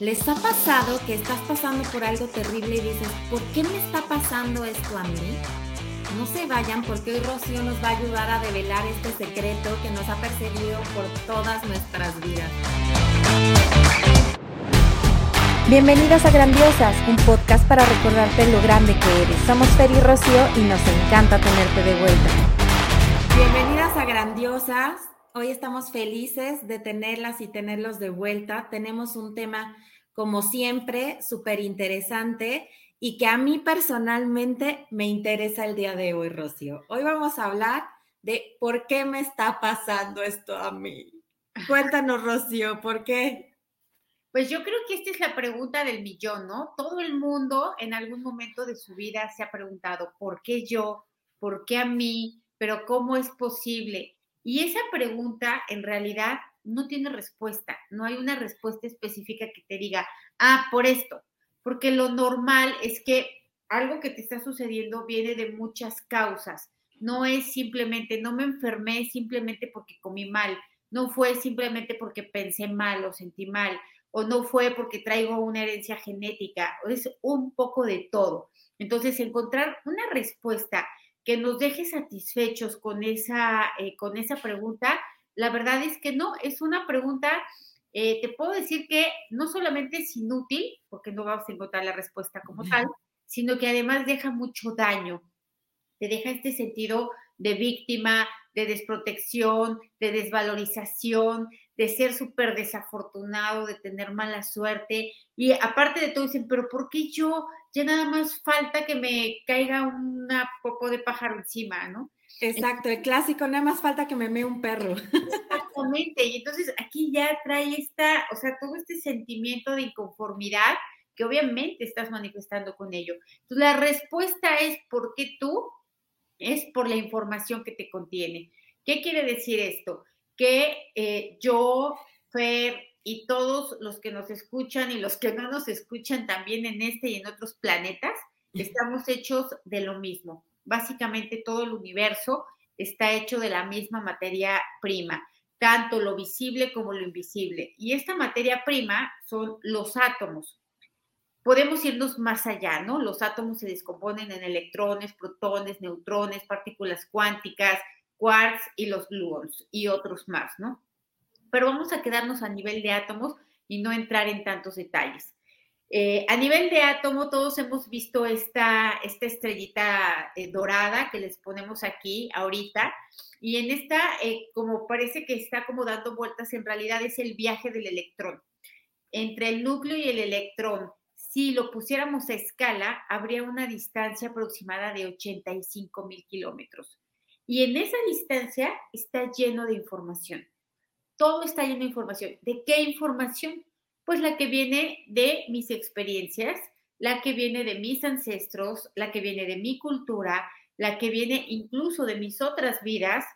¿Les ha pasado que estás pasando por algo terrible y dices, ¿por qué me está pasando esto a mí? No se vayan porque hoy Rocío nos va a ayudar a develar este secreto que nos ha perseguido por todas nuestras vidas. Bienvenidas a Grandiosas, un podcast para recordarte lo grande que eres. Somos Fer y Rocío y nos encanta tenerte de vuelta. Bienvenidas a Grandiosas. Hoy estamos felices de tenerlas y tenerlos de vuelta. Tenemos un tema como siempre, súper interesante y que a mí personalmente me interesa el día de hoy, Rocío. Hoy vamos a hablar de por qué me está pasando esto a mí. Cuéntanos, Rocío, ¿por qué? Pues yo creo que esta es la pregunta del millón, ¿no? Todo el mundo en algún momento de su vida se ha preguntado, ¿por qué yo? ¿Por qué a mí? ¿Pero cómo es posible? Y esa pregunta en realidad no tiene respuesta, no hay una respuesta específica que te diga, ah, por esto, porque lo normal es que algo que te está sucediendo viene de muchas causas, no es simplemente, no me enfermé simplemente porque comí mal, no fue simplemente porque pensé mal o sentí mal, o no fue porque traigo una herencia genética, es un poco de todo. Entonces, encontrar una respuesta que nos deje satisfechos con esa, eh, con esa pregunta la verdad es que no, es una pregunta, eh, te puedo decir que no solamente es inútil, porque no vamos a encontrar la respuesta como tal, sino que además deja mucho daño. Te deja este sentido de víctima, de desprotección, de desvalorización, de ser súper desafortunado, de tener mala suerte. Y aparte de todo, dicen, pero ¿por qué yo? Ya nada más falta que me caiga una poco de pájaro encima, ¿no? Exacto, el clásico, nada más falta que me mee un perro. Exactamente, y entonces aquí ya trae esta, o sea, todo este sentimiento de inconformidad que obviamente estás manifestando con ello. Entonces, la respuesta es ¿por qué tú? Es por la información que te contiene. ¿Qué quiere decir esto? Que eh, yo, Fer y todos los que nos escuchan y los que no nos escuchan también en este y en otros planetas, estamos hechos de lo mismo básicamente todo el universo está hecho de la misma materia prima, tanto lo visible como lo invisible. Y esta materia prima son los átomos. Podemos irnos más allá, ¿no? Los átomos se descomponen en electrones, protones, neutrones, partículas cuánticas, quarks y los gluons y otros más, ¿no? Pero vamos a quedarnos a nivel de átomos y no entrar en tantos detalles. Eh, a nivel de átomo, todos hemos visto esta, esta estrellita eh, dorada que les ponemos aquí ahorita. Y en esta, eh, como parece que está como dando vueltas, en realidad es el viaje del electrón. Entre el núcleo y el electrón, si lo pusiéramos a escala, habría una distancia aproximada de 85 mil kilómetros. Y en esa distancia está lleno de información. Todo está lleno de información. ¿De qué información? Pues la que viene de mis experiencias, la que viene de mis ancestros, la que viene de mi cultura, la que viene incluso de mis otras vidas,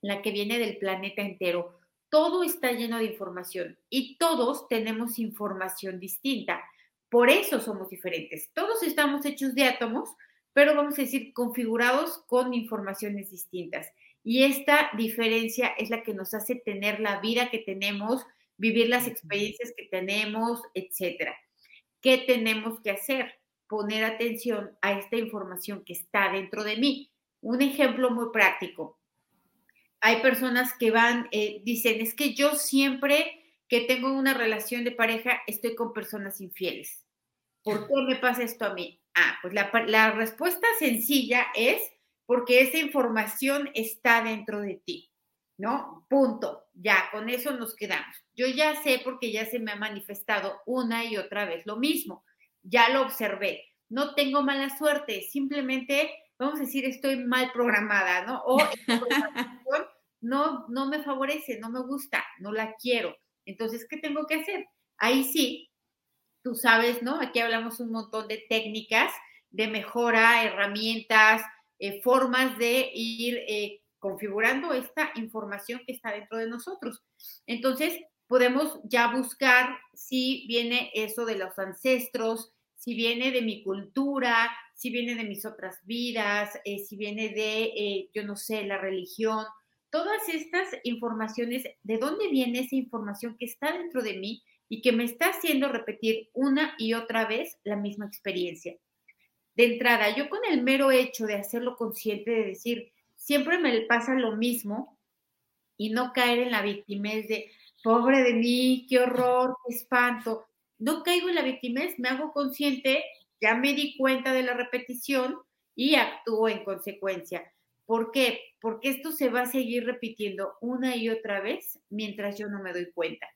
la que viene del planeta entero. Todo está lleno de información y todos tenemos información distinta. Por eso somos diferentes. Todos estamos hechos de átomos, pero vamos a decir configurados con informaciones distintas. Y esta diferencia es la que nos hace tener la vida que tenemos, vivir las experiencias que tenemos, etcétera. ¿Qué tenemos que hacer? Poner atención a esta información que está dentro de mí. Un ejemplo muy práctico. Hay personas que van, eh, dicen, es que yo siempre que tengo una relación de pareja estoy con personas infieles. ¿Por qué me pasa esto a mí? Ah, pues la, la respuesta sencilla es porque esa información está dentro de ti. ¿no? Punto. Ya, con eso nos quedamos. Yo ya sé porque ya se me ha manifestado una y otra vez lo mismo. Ya lo observé. No tengo mala suerte, simplemente, vamos a decir, estoy mal programada, ¿no? O no, no me favorece, no me gusta, no la quiero. Entonces, ¿qué tengo que hacer? Ahí sí, tú sabes, ¿no? Aquí hablamos un montón de técnicas de mejora, herramientas, eh, formas de ir eh, configurando esta información que está dentro de nosotros. Entonces, podemos ya buscar si viene eso de los ancestros, si viene de mi cultura, si viene de mis otras vidas, eh, si viene de, eh, yo no sé, la religión, todas estas informaciones, ¿de dónde viene esa información que está dentro de mí y que me está haciendo repetir una y otra vez la misma experiencia. De entrada, yo con el mero hecho de hacerlo consciente, de decir, siempre me pasa lo mismo y no caer en la victimez de, pobre de mí, qué horror, qué espanto. No caigo en la victimez, me hago consciente, ya me di cuenta de la repetición y actúo en consecuencia. ¿Por qué? Porque esto se va a seguir repitiendo una y otra vez mientras yo no me doy cuenta.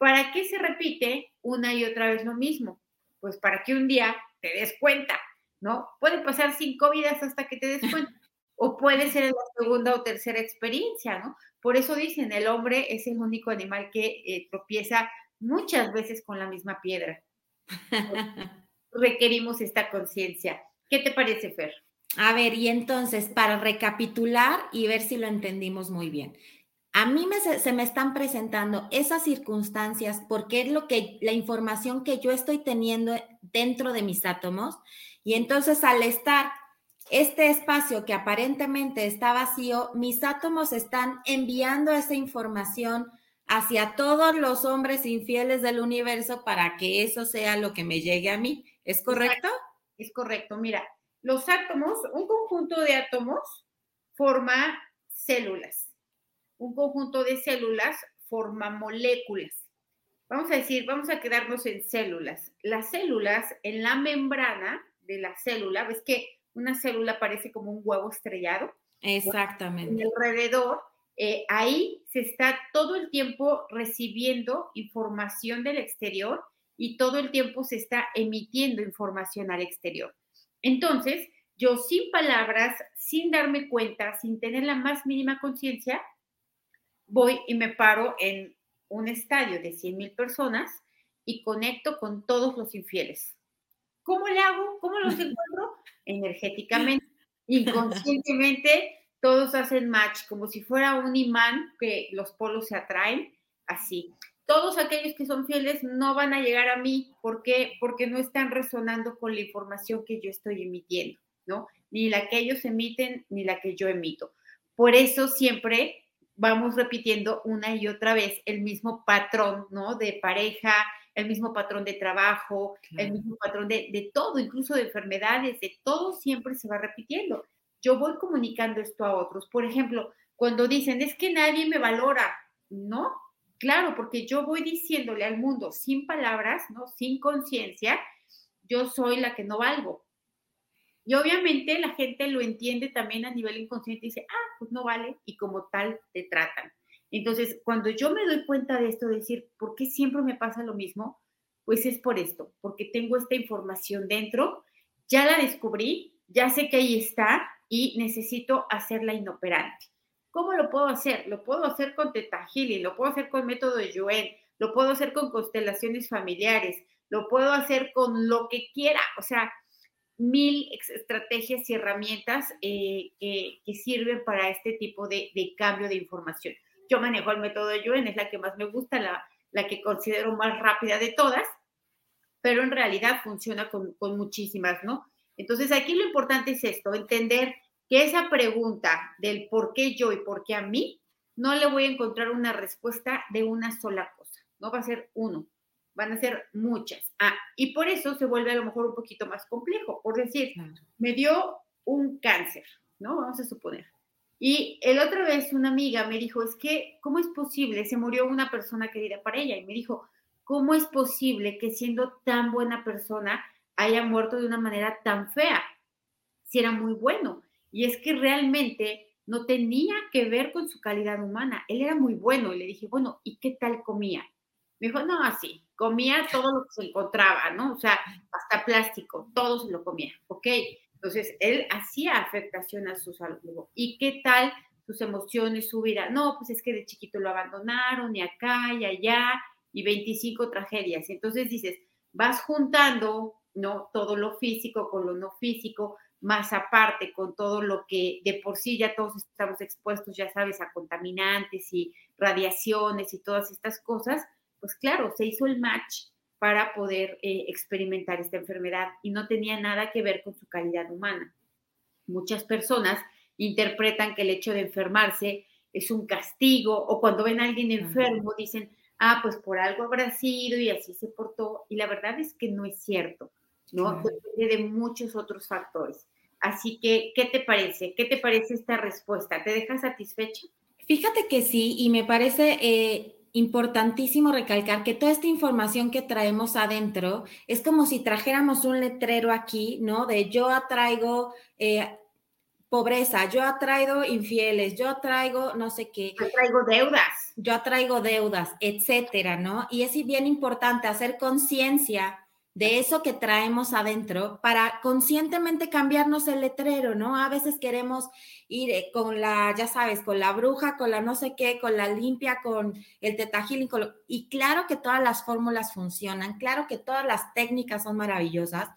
¿Para qué se repite una y otra vez lo mismo? Pues para que un día te des cuenta, ¿no? Puede pasar cinco vidas hasta que te des cuenta. O puede ser en la segunda o tercera experiencia, ¿no? Por eso dicen, el hombre es el único animal que eh, tropieza muchas veces con la misma piedra. Requerimos esta conciencia. ¿Qué te parece, Fer? A ver, y entonces, para recapitular y ver si lo entendimos muy bien a mí me, se me están presentando esas circunstancias porque es lo que la información que yo estoy teniendo dentro de mis átomos y entonces al estar este espacio que aparentemente está vacío, mis átomos están enviando esa información hacia todos los hombres infieles del universo para que eso sea lo que me llegue a mí. ¿Es correcto? Es correcto. Mira, los átomos, un conjunto de átomos forma células un conjunto de células forma moléculas. Vamos a decir, vamos a quedarnos en células. Las células en la membrana de la célula, ves que una célula parece como un huevo estrellado. Exactamente. En alrededor, eh, ahí se está todo el tiempo recibiendo información del exterior y todo el tiempo se está emitiendo información al exterior. Entonces, yo sin palabras, sin darme cuenta, sin tener la más mínima conciencia, voy y me paro en un estadio de 100 mil personas y conecto con todos los infieles. ¿Cómo le hago? ¿Cómo los encuentro? Energéticamente, inconscientemente, todos hacen match, como si fuera un imán que los polos se atraen, así. Todos aquellos que son fieles no van a llegar a mí, ¿por qué? Porque no están resonando con la información que yo estoy emitiendo, ¿no? Ni la que ellos emiten, ni la que yo emito. Por eso siempre vamos repitiendo una y otra vez el mismo patrón, ¿no? De pareja, el mismo patrón de trabajo, el mismo patrón de, de, todo, incluso de enfermedades, de todo siempre se va repitiendo. Yo voy comunicando esto a otros. Por ejemplo, cuando dicen, es que nadie me valora, ¿no? Claro, porque yo voy diciéndole al mundo sin palabras, ¿no? Sin conciencia, yo soy la que no valgo. Y obviamente la gente lo entiende también a nivel inconsciente y dice, ah, pues no vale, y como tal te tratan. Entonces, cuando yo me doy cuenta de esto, decir, ¿por qué siempre me pasa lo mismo? Pues es por esto, porque tengo esta información dentro, ya la descubrí, ya sé que ahí está y necesito hacerla inoperante. ¿Cómo lo puedo hacer? Lo puedo hacer con Teta Healing, lo puedo hacer con método de Joen, lo puedo hacer con constelaciones familiares, lo puedo hacer con lo que quiera, o sea, mil estrategias y herramientas eh, que, sirven para este tipo de, cambio de información. Yo manejo el método de Yuen, es la que más me gusta, la, la que considero más rápida de todas, pero en realidad funciona con, con muchísimas, ¿no? Entonces aquí lo importante es esto, entender que esa pregunta del por qué yo y por qué a mí, no le voy a encontrar una respuesta de una sola cosa, no va a ser uno, van a ser muchas. Ah, y por eso se vuelve a lo mejor un poquito más complejo. Por decir, me dio un cáncer, ¿no? Vamos a suponer. Y el otra vez una amiga me dijo, es que, ¿cómo es posible? Se murió una persona querida para ella. Y me dijo, ¿cómo es posible que siendo tan buena persona haya muerto de una manera tan fea? Si era muy bueno. Y es que realmente no tenía que ver con su calidad humana. Él era muy bueno. Y le dije, bueno, ¿y qué tal comía? Me dijo, no, así, comía todo lo que se encontraba, ¿no? O sea, hasta plástico, todo se lo comía, ¿ok? Entonces, él hacía afectación a su salud. ¿Y qué tal sus emociones, su vida? No, pues es que de chiquito lo abandonaron, y acá, y allá, y 25 tragedias. Entonces dices, vas juntando, ¿no? Todo lo físico con lo no físico, más aparte con todo lo que de por sí ya todos estamos expuestos, ya sabes, a contaminantes y radiaciones y todas estas cosas, pues claro, se hizo el match para poder eh, experimentar esta enfermedad y no tenía nada que ver con su calidad humana. Muchas personas interpretan que el hecho de enfermarse es un castigo o cuando ven a alguien enfermo dicen, ah, pues por algo habrá sido y así se portó. Y la verdad es que no es cierto, ¿no? Depende de muchos otros factores. Así que, ¿qué te parece? ¿Qué te parece esta respuesta? ¿Te deja satisfecha? Fíjate que sí, y me parece eh, importantísimo recalcar que toda esta información que traemos adentro es como si trajéramos un letrero aquí, ¿no? De yo atraigo eh, pobreza, yo atraigo infieles, yo atraigo no sé qué. Yo atraigo deudas. Yo atraigo deudas, etcétera, ¿no? Y es bien importante hacer conciencia de eso que traemos adentro para conscientemente cambiarnos el letrero, ¿no? A veces queremos ir eh, con la, ya sabes, con la bruja, con la no sé qué, con la limpia, con el tetajil, y claro que todas las fórmulas funcionan, claro que todas las técnicas son maravillosas,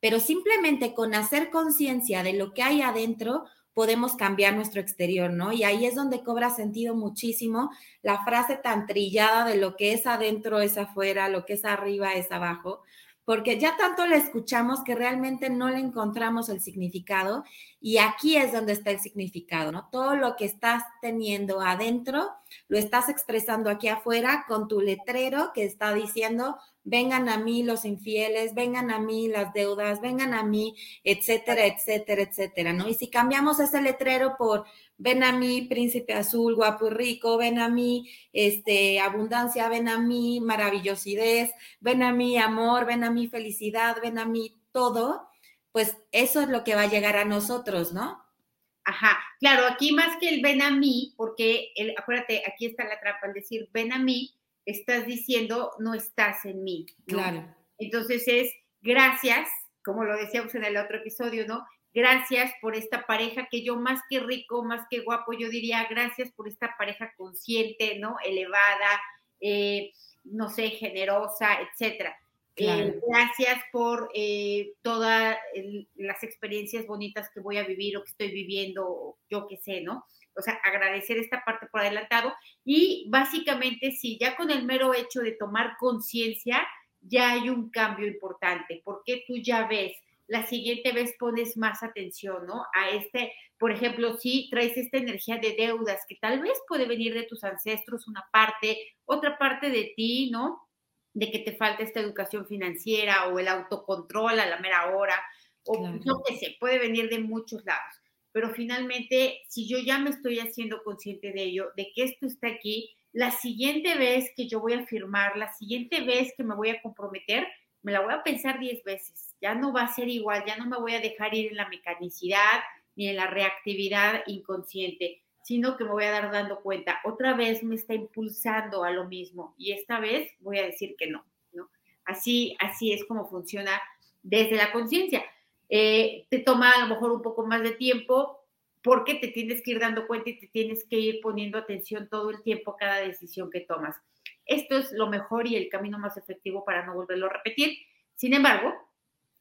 pero simplemente con hacer conciencia de lo que hay adentro, podemos cambiar nuestro exterior, ¿no? Y ahí es donde cobra sentido muchísimo la frase tan trillada de lo que es adentro es afuera, lo que es arriba es abajo, porque ya tanto la escuchamos que realmente no le encontramos el significado y aquí es donde está el significado, ¿no? Todo lo que estás teniendo adentro lo estás expresando aquí afuera con tu letrero que está diciendo vengan a mí los infieles, vengan a mí las deudas, vengan a mí, etcétera, etcétera, etcétera, ¿no? Y si cambiamos ese letrero por ven a mí, príncipe azul, guapo y rico, ven a mí, este, abundancia, ven a mí, maravillosidad, ven a mí, amor, ven a mí, felicidad, ven a mí, todo, pues eso es lo que va a llegar a nosotros, ¿no? Ajá, claro, aquí más que el ven a mí, porque el, acuérdate, aquí está la trampa, al decir ven a mí, estás diciendo no estás en mí. Claro. Entonces es gracias, como lo decíamos en el otro episodio, ¿no? Gracias por esta pareja que yo más que rico, más que guapo, yo diría gracias por esta pareja consciente, ¿no? Elevada, eh, no sé, generosa, etcétera. Eh, gracias por eh, todas las experiencias bonitas que voy a vivir o que estoy viviendo, yo qué sé, ¿no? o sea, agradecer esta parte por adelantado y básicamente sí, ya con el mero hecho de tomar conciencia, ya hay un cambio importante, porque tú ya ves, la siguiente vez pones más atención, ¿no? A este, por ejemplo, si traes esta energía de deudas que tal vez puede venir de tus ancestros, una parte, otra parte de ti, ¿no? De que te falta esta educación financiera o el autocontrol a la mera hora, o no qué sé, puede venir de muchos lados pero finalmente, si yo ya me estoy haciendo consciente de ello, de que esto está aquí, la siguiente vez que yo voy a firmar, la siguiente vez que me voy a comprometer, me la voy a pensar diez veces. Ya no va a ser igual, ya no me voy a dejar ir en la mecanicidad ni en la reactividad inconsciente, sino que me voy a dar dando cuenta. Otra vez me está impulsando a lo mismo y esta vez voy a decir que no, ¿no? Así, así es como funciona desde la conciencia. Eh, te toma a lo mejor un poco más de tiempo porque te tienes que ir dando cuenta y te tienes que ir poniendo atención todo el tiempo a cada decisión que tomas. Esto es lo mejor y el camino más efectivo para no volverlo a repetir. Sin embargo,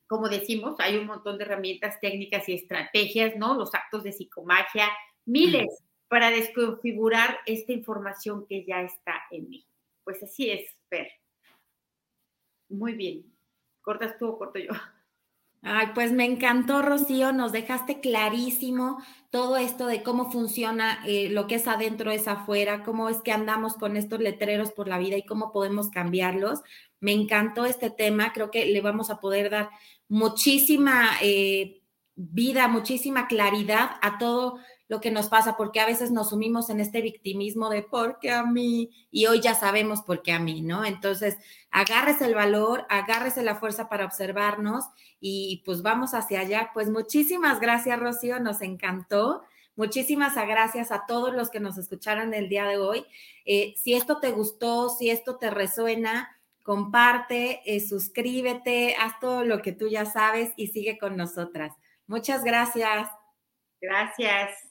como decimos, hay un montón de herramientas técnicas y estrategias, ¿no? Los actos de psicomagia, miles para desconfigurar esta información que ya está en mí. Pues así es, Fer. Muy bien. ¿Cortas tú o corto yo? Ay, pues me encantó, Rocío, nos dejaste clarísimo todo esto de cómo funciona eh, lo que es adentro es afuera, cómo es que andamos con estos letreros por la vida y cómo podemos cambiarlos. Me encantó este tema, creo que le vamos a poder dar muchísima eh, vida, muchísima claridad a todo lo que nos pasa, porque a veces nos sumimos en este victimismo de por qué a mí, y hoy ya sabemos por qué a mí, ¿no? Entonces, agárrese el valor, agárrese la fuerza para observarnos y pues vamos hacia allá. Pues muchísimas gracias, Rocío, nos encantó. Muchísimas gracias a todos los que nos escucharon el día de hoy. Eh, si esto te gustó, si esto te resuena, comparte, eh, suscríbete, haz todo lo que tú ya sabes y sigue con nosotras. Muchas gracias. Gracias.